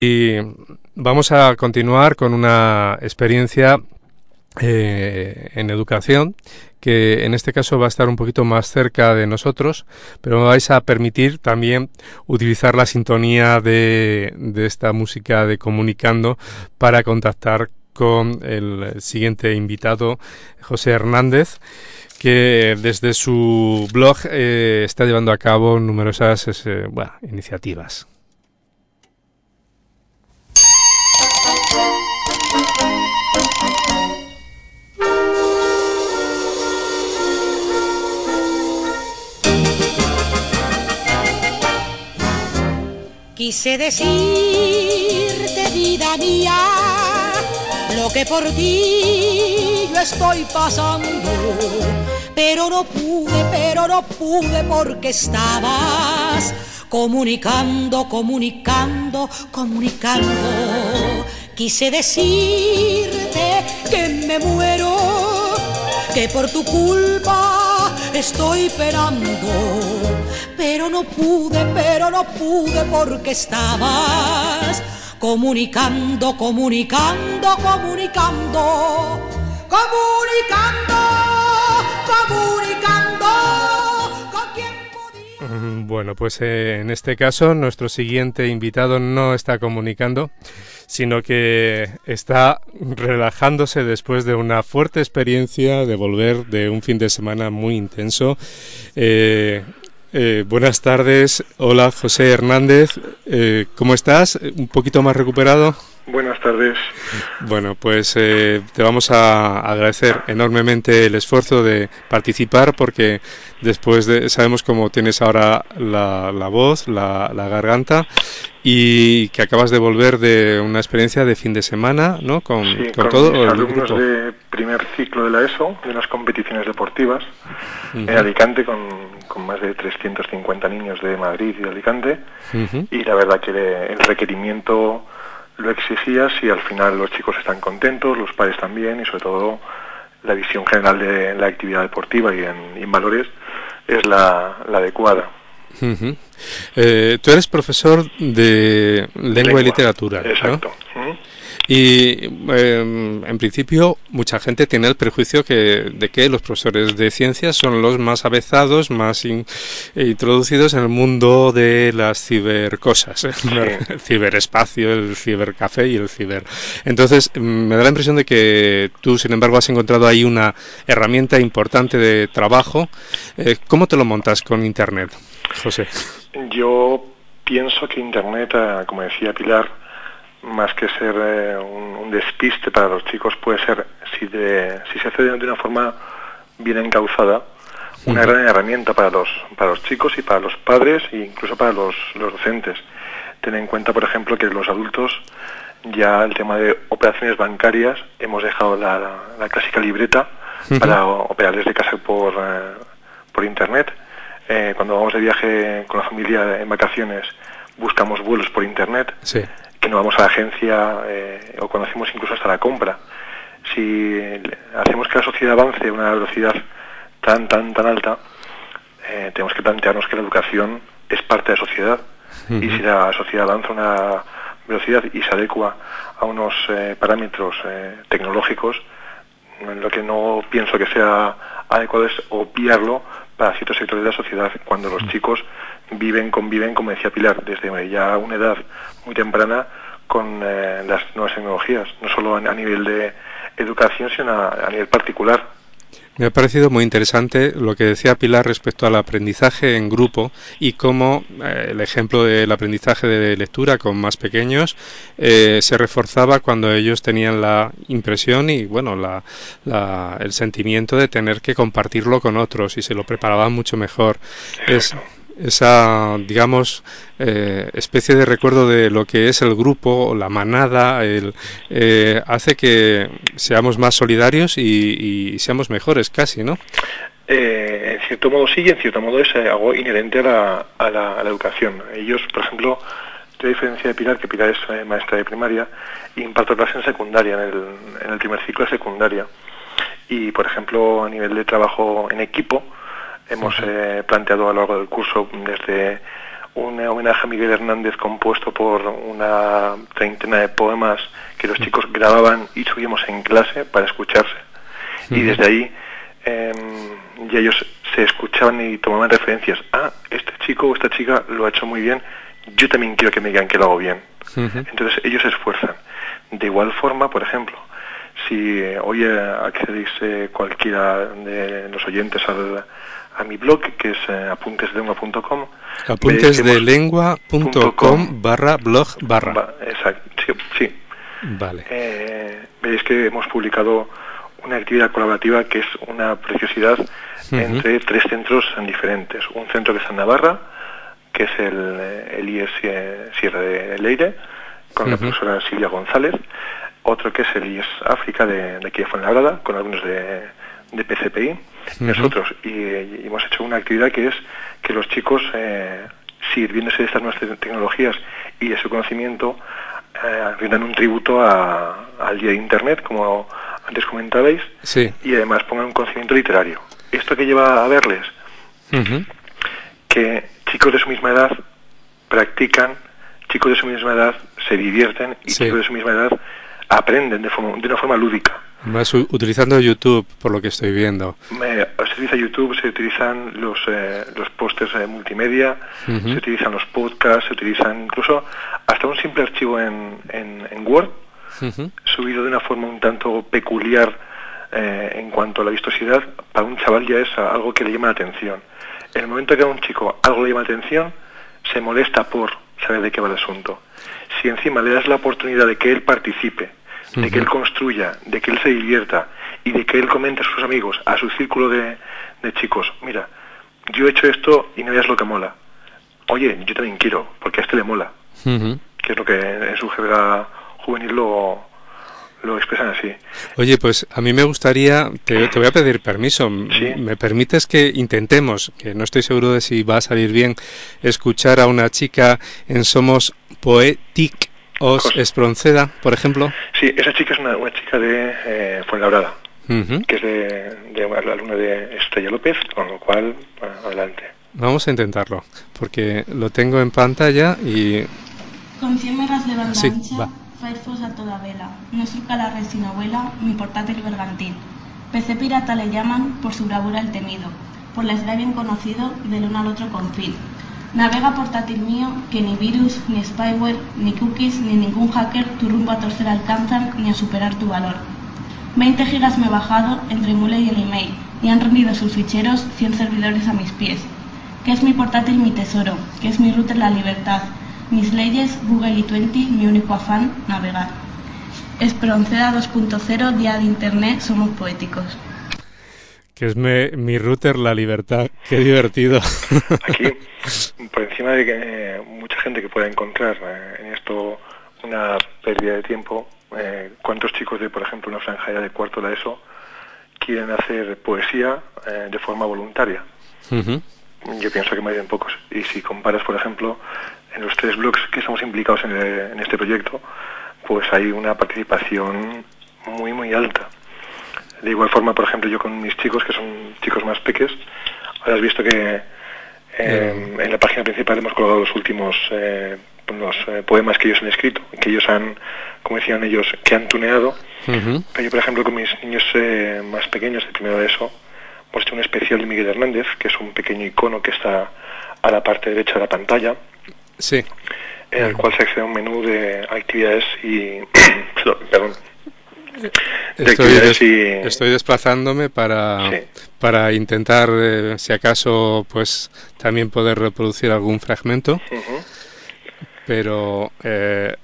Y vamos a continuar con una experiencia eh, en educación que en este caso va a estar un poquito más cerca de nosotros, pero me vais a permitir también utilizar la sintonía de, esta música de comunicando para contactar con el siguiente invitado, José Hernández que desde su blog eh, está llevando a cabo numerosas eh, iniciativas. Quise decirte, vida mía, lo que por ti yo estoy pasando, pero no pude, pero no pude porque estabas comunicando, comunicando, comunicando. Quise decirte que me muero, que por tu culpa estoy esperando pero no pude, pero no pude porque estabas comunicando, comunicando, comunicando, comunicando, comunicando. Bueno, pues eh, en este caso nuestro siguiente invitado no está comunicando, sino que está relajándose después de una fuerte experiencia de volver de un fin de semana muy intenso. Eh, eh, buenas tardes, hola José Hernández, ¿cómo estás? ¿Un poquito más recuperado? Buenas tardes. Bueno, pues eh, te vamos a agradecer enormemente el esfuerzo de participar porque después de, sabemos cómo tienes ahora la, la voz, la, la, garganta y que acabas de volver de una experiencia de fin de semana, ¿no? Con, sí, con, con todo mis alumnos de primer ciclo de la ESO, de unas competiciones deportivas uh -huh. en Alicante con, con, más de 350 niños de Madrid y de Alicante uh -huh. y la verdad que el requerimiento lo exigías y al final los chicos están contentos, los padres también y sobre todo la visión general de la actividad deportiva y en, valores es la, la adecuada. Uh -huh. eh, tú eres profesor de lengua, lengua. y literatura. Exacto. ¿no? Uh -huh. Y eh, en principio mucha gente tiene el prejuicio que, de que los profesores de ciencias son los más avezados, más in, eh, introducidos en el mundo de las cibercosas, sí. el ciberespacio, el cibercafé y el ciber. Entonces me da la impresión de que tú, sin embargo, has encontrado ahí una herramienta importante de trabajo. Eh, ¿Cómo te lo montas con Internet, José? Yo pienso que Internet, eh, como decía Pilar, más que ser eh, un, un, despiste para los chicos, puede ser, si, de, si se hace de una forma bien encauzada, una gran herramienta para los, para los chicos y para los padres e incluso para los, los docentes. Ten en cuenta, por ejemplo, que los adultos ya el tema de operaciones bancarias hemos dejado la, la, la clásica libreta uh -huh. para operar desde casa por, eh, por internet. Eh, cuando vamos de viaje con la familia en vacaciones buscamos vuelos por internet. Sí que no vamos a la agencia eh, o conocemos incluso hasta la compra. Si hacemos que la sociedad avance a una velocidad tan, tan, tan alta, eh, tenemos que plantearnos que la educación es parte de la sociedad. Uh -huh. Y si la sociedad avanza a una velocidad y se adecua a unos eh, parámetros tecnológicos, lo que no pienso que sea adecuado es obviarlo para ciertos sectores de la sociedad cuando los -huh. chicos viven, conviven, como decía Pilar, desde ya una edad muy temprana con eh, las nuevas tecnologías, no solo a, a nivel de educación, sino a, a, nivel particular. Me ha parecido muy interesante lo que decía Pilar respecto al aprendizaje en grupo y cómo eh, el ejemplo del aprendizaje de lectura con más pequeños eh, se reforzaba cuando ellos tenían la impresión y bueno la, la, el sentimiento de tener que compartirlo con otros y se lo preparaban mucho mejor. Es, esa, digamos, eh, especie de recuerdo de lo que es el grupo, la manada, el, eh, hace que seamos más solidarios y, seamos mejores casi, ¿no? Eh, en cierto modo sí y en cierto modo es algo inherente a la, a la, educación. Ellos, por ejemplo, de diferencia de Pilar, que Pilar es maestra de primaria, imparto clase en secundaria, en el primer ciclo de secundaria. Y, por ejemplo, a nivel de trabajo en equipo, hemos eh, planteado a lo largo del curso desde un homenaje a Miguel Hernández compuesto por una treintena de poemas que los chicos grababan y subíamos en clase para escucharse. Y desde ahí em, ya ellos se escuchaban y tomaban referencias. Ah, este chico o esta chica lo ha hecho muy bien, yo también quiero que me digan que lo hago bien. Entonces ellos se esfuerzan. De igual forma, por ejemplo, si hoy accedéis eh, cualquiera de los oyentes al, a mi blog que es eh, apuntesdelengua.com apuntesdelengua.com barra blog barra. Exacto sí, vale. Eh, veis que hemos publicado una actividad colaborativa que es una preciosidad entre tres centros diferentes. Un centro que está en Navarra que es el, el IES Sierra de Leire con la profesora Silvia González. Otro que es el IES África de, de aquí de Fuenlabrada con algunos de, de PCPI nosotros y, hemos hecho una actividad que es que los chicos eh, sirviéndose de estas nuevas tecnologías y de su conocimiento eh, rindan un tributo al día de internet como antes comentabais y además pongan un conocimiento literario. Esto que lleva a verles que chicos de su misma edad practican chicos de su misma edad se divierten y chicos de su misma edad aprenden de, de una forma lúdica más utilizando YouTube, por lo que estoy viendo. se utiliza YouTube, se utilizan los, eh, los pósters eh, multimedia, se utilizan los podcasts, se utilizan incluso hasta un simple archivo en, en, Word, subido de una forma un tanto peculiar eh, en cuanto a la vistosidad, para un chaval ya es algo que le llama la atención. En el momento que a un chico algo le llama la atención, se molesta por saber de qué va el asunto. Si encima le das la oportunidad de que él participe, de que él construya, de que él se divierta y de que él comente a sus amigos, a su círculo de, chicos, mira, yo he hecho esto y no veas lo que mola. Oye, yo también quiero, porque a este le mola. Que es lo que en su jerga juvenil lo, lo expresan así. Oye, pues a mí me gustaría, te, voy a pedir permiso, ¿me permites que intentemos, que no estoy seguro de si va a salir bien, escuchar a una chica en Somos Poetic Os Espronceda, por ejemplo. Sí, esa chica es una, chica de eh, Fuenlabrada, que es de, de la alumna de Estrella López, con lo cual, adelante. Vamos a intentarlo, porque lo tengo en pantalla y... Con 100 megas de banda ancha, Firefox a toda vela, no surca la resina abuela, mi portátil bergantín. PC pirata le llaman por su bravura el temido, por la edad bien conocido del uno al otro confín. Navega portátil mío que ni virus, ni spyware, ni cookies, ni ningún hacker tu rumbo a torcer alcanzan ni a superar tu valor. 20 gigas me he bajado entre Mule y el email y han rendido sus ficheros 100 servidores a mis pies. Que es mi portátil mi tesoro, que es mi router la libertad, mis leyes Google y 20 mi único afán, navegar. Esperonceda 2.0, día de internet, somos poéticos que es mi router La Libertad. Qué divertido. Aquí, por encima de que mucha gente que pueda encontrar eh, en esto una pérdida de tiempo, eh, ¿cuántos chicos de, por ejemplo, una franja de cuarto de ESO quieren hacer poesía eh, de forma voluntaria? Yo pienso que más bien pocos. Y si comparas, por ejemplo, en los tres blogs que estamos implicados en, en este proyecto, pues hay una participación muy, muy alta. De igual forma, por ejemplo, yo con mis chicos, que son chicos más peques, ahora has visto que eh, en la página principal hemos colgado los últimos eh, los eh, poemas que ellos han escrito, que ellos han, como decían ellos, que han tuneado. Pero yo, por ejemplo, con mis niños más pequeños, el primero de eso, hemos hecho un especial de Miguel Hernández, que es un pequeño icono que está a la parte derecha de la pantalla. Sí. En el cual se accede a un menú de actividades y... perdón, Estoy, desplazándome para, para intentar, eh, si acaso, pues también poder reproducir algún fragmento. Pero eh,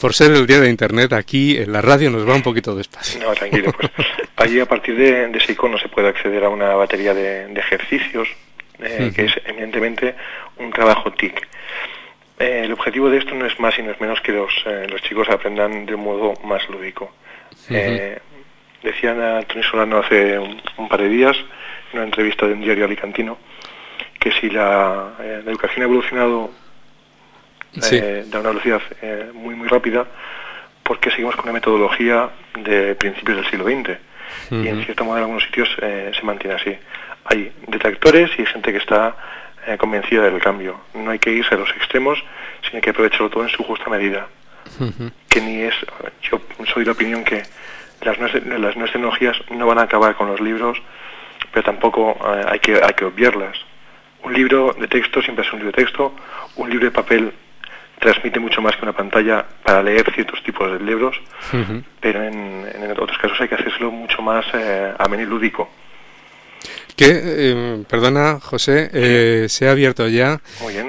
por ser el día de Internet, aquí en la radio nos va un poquito despacio. No, tranquilo. Pues, allí a partir de, ese icono se puede acceder a una batería de, ejercicios eh, que es evidentemente un trabajo TIC. Eh, el objetivo de esto no es más y no es menos que los, eh, los chicos aprendan de un modo más lúdico. Decía Antonio Solano hace un, par de días, en una entrevista de un diario alicantino, que si la, educación ha evolucionado de una velocidad muy muy rápida, porque seguimos con una metodología de principios del siglo XX. Y en cierto modo en algunos sitios se mantiene así hay detractores y hay gente que está eh, convencida del cambio. No hay que irse a los extremos, sino que aprovecharlo todo en su justa medida. Que ni es, yo soy de la opinión que las nuevas, las nuevas tecnologías no van a acabar con los libros, pero tampoco eh, hay, que, hay que obviarlas. Un libro de texto siempre es un libro de texto, un libro de papel transmite mucho más que una pantalla para leer ciertos tipos de libros, pero en, en, otros casos hay que hacerlo mucho más eh, ameno y lúdico. Que, eh, perdona, José, eh, se ha abierto ya.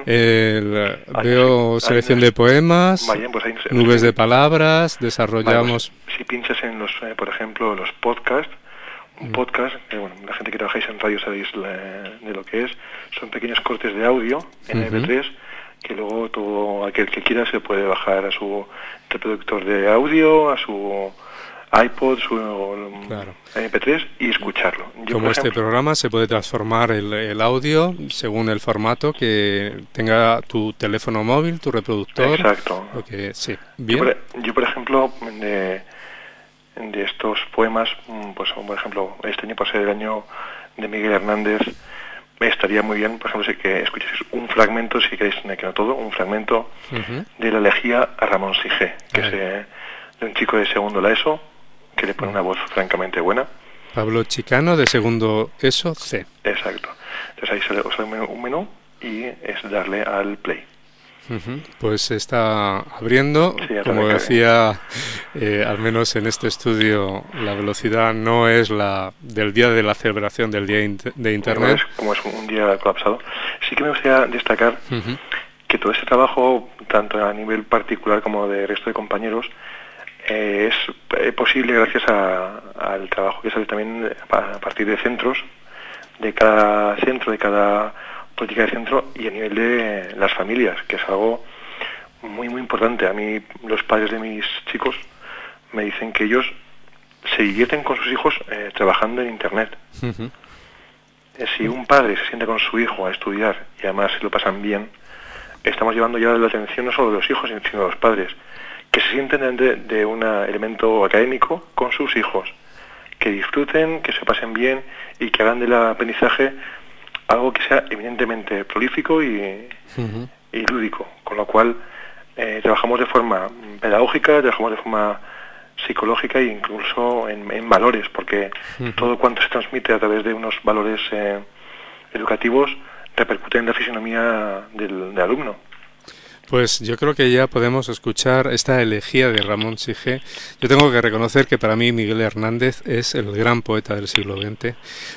veo selección de poemas, pues nubes de palabras, desarrollamos. si pinchas en los, eh, por ejemplo, los podcasts, un mm. podcast, bueno, la gente que trabajáis en radio sabéis de lo que es, son pequeños cortes de audio en MP3 que luego todo aquel que quiera se puede bajar a su reproductor de audio, a su iPod, su MP3 y escucharlo. Como este programa se puede transformar el, audio según el formato que tenga tu teléfono móvil, tu reproductor. Exacto. sí. ¿Bien? Yo, por, ejemplo, de, de, estos poemas, mm, pues por ejemplo, este año pasé el año de Miguel Hernández, me estaría muy bien, por ejemplo, si que escuchéis un fragmento, si queréis, que no todo, un fragmento de la elegía a Ramón Sige, que es de un chico de segundo la ESO, que le pone una voz francamente buena. Pablo Chicano, de segundo ESO, C. Exacto. Entonces ahí sale, un menú y es darle al play. Pues se está abriendo. Como decía, eh, al menos en este estudio, la velocidad no es la del día de la celebración del Día de Internet. Como es, un día colapsado. Sí que me gustaría destacar que todo ese trabajo, tanto a nivel particular como de resto de compañeros, es eh, posible gracias al trabajo que sale también a partir de centros, de cada centro, de cada política de centro y a nivel de las familias, que es algo muy, muy importante. A mí los padres de mis chicos me dicen que ellos se divierten con sus hijos eh, trabajando en Internet. Eh, si un padre se siente con su hijo a estudiar y además se lo pasan bien, estamos llevando ya la atención no solo de los hijos, sino de los padres que se sienten de, de un elemento académico con sus hijos, que disfruten, que se pasen bien y que hagan del aprendizaje algo que sea evidentemente prolífico y, lúdico, con lo cual eh, trabajamos de forma pedagógica, trabajamos de forma psicológica e incluso en, valores, porque todo cuanto se transmite a través de unos valores eh, educativos repercute en la fisionomía del alumno. Pues yo creo que ya podemos escuchar esta elegía de Ramón Sige. Yo tengo que reconocer que para mí Miguel Hernández es el gran poeta del siglo XX,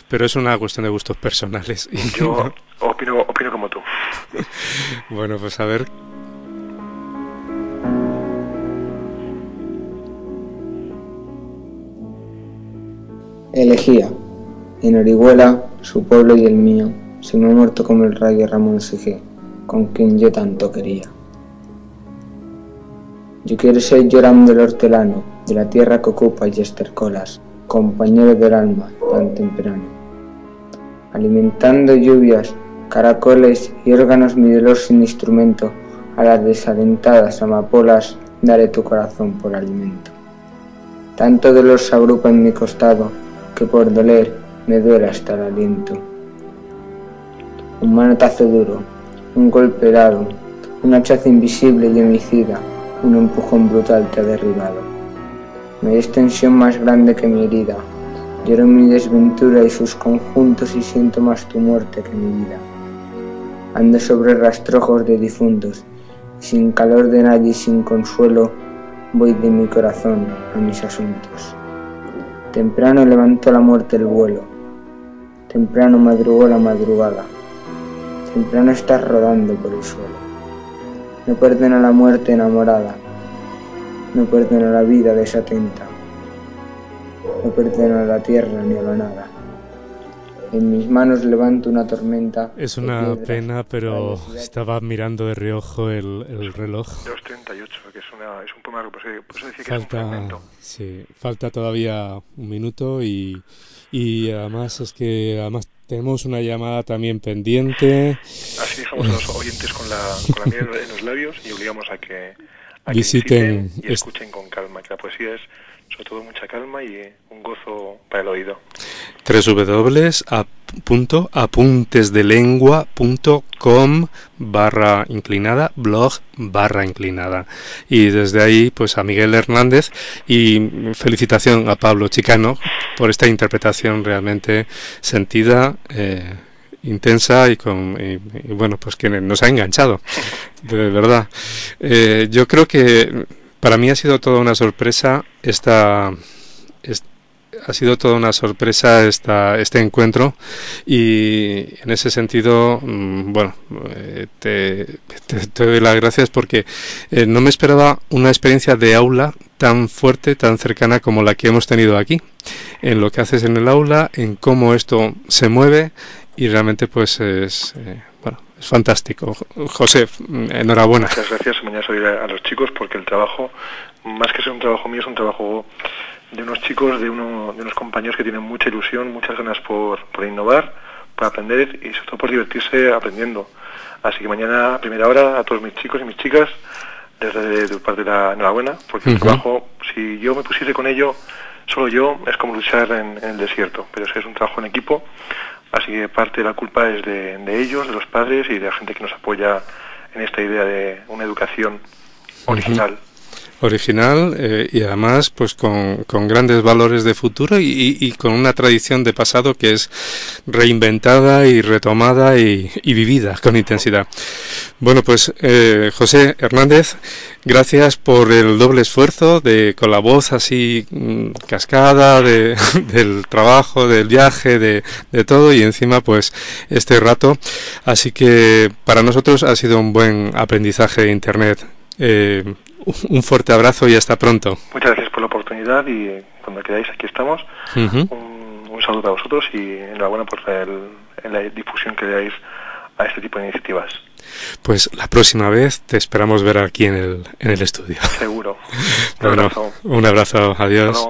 pero es una cuestión de gustos personales. Yo opino, opino como tú. bueno, pues a ver. Elegía. En Orihuela, su pueblo y el mío, se me ha muerto como el rayo Ramón Sige, con quien yo tanto quería. Yo quiero ser llorando el hortelano de la tierra que ocupa y estercolas, compañero del alma tan temprano. Alimentando lluvias, caracoles y órganos mi dolor sin instrumento, a las desalentadas amapolas daré tu corazón por alimento. Tanto dolor se agrupa en mi costado, que por doler me duele hasta el aliento. Un manotazo duro, un golpe dado, un hachazo invisible y homicida, un empujón brutal te ha derribado. No hay extensión más grande que mi herida. Lloro mi desventura y sus conjuntos y siento más tu muerte que mi vida. Ando sobre rastrojos de difuntos, sin calor de nadie y sin consuelo, voy de mi corazón a mis asuntos. Temprano levantó la muerte el vuelo, temprano madrugó la madrugada, temprano estás rodando por el suelo. No perdona la muerte enamorada, no perdona la vida desatenta, no perdona la tierra ni a la nada. En mis manos levanto una tormenta. Es una pena, pero estaba mirando de reojo el, el reloj. 2.38, que es, una, es un poema, por eso decía que falta, es un Sí, falta todavía un minuto y, y además es que además tenemos una llamada también pendiente. Así dejamos a los oyentes con la, con la miel en los labios y obligamos a que, a visiten, y escuchen con calma, que la poesía es sobre todo mucha calma y un gozo para el oído. www.apuntesdelengua.com barra inclinada, blog barra inclinada. Y desde ahí, pues a Miguel Hernández y felicitación a Pablo Chicano por esta interpretación realmente sentida. Eh, intensa y con bueno pues que nos ha enganchado de verdad eh, yo creo que para mí ha sido toda una sorpresa esta, ha sido toda una sorpresa esta, este encuentro y en ese sentido, mm, bueno, eh, te, te, doy las gracias porque eh, no me esperaba una experiencia de aula tan fuerte, tan cercana como la que hemos tenido aquí, en lo que haces en el aula, en cómo esto se mueve y realmente pues es... Eh, es fantástico. José, enhorabuena. Muchas gracias. Mañana salir a, los chicos porque el trabajo, más que ser un trabajo mío, es un trabajo de unos chicos, de, uno, de unos compañeros que tienen mucha ilusión, muchas ganas por, por innovar, por aprender y sobre todo por divertirse aprendiendo. Así que mañana, a primera hora, a todos mis chicos y mis chicas, desde de parte de la enhorabuena, porque el trabajo, si yo me pusiese con ello, solo yo, es como luchar en, en el desierto, pero es un trabajo en equipo Así que parte de la culpa es de, ellos, de los padres y de la gente que nos apoya en esta idea de una educación original. Original eh, y además pues con, grandes valores de futuro y, con una tradición de pasado que es reinventada y retomada y, vivida con intensidad. Bueno pues eh, José Hernández, Gracias por el doble esfuerzo de con la voz así mm, cascada de, del trabajo, del viaje, de, de, todo y encima pues este rato. Así que para nosotros ha sido un buen aprendizaje de Internet. Eh, un fuerte abrazo y hasta pronto. Muchas gracias por la oportunidad y cuando queráis aquí estamos. un, un, saludo a vosotros y enhorabuena por el, la difusión que le dais a este tipo de iniciativas. Pues la próxima vez te esperamos ver aquí en el, en el estudio. Seguro. Un abrazo. Un abrazo. Adiós.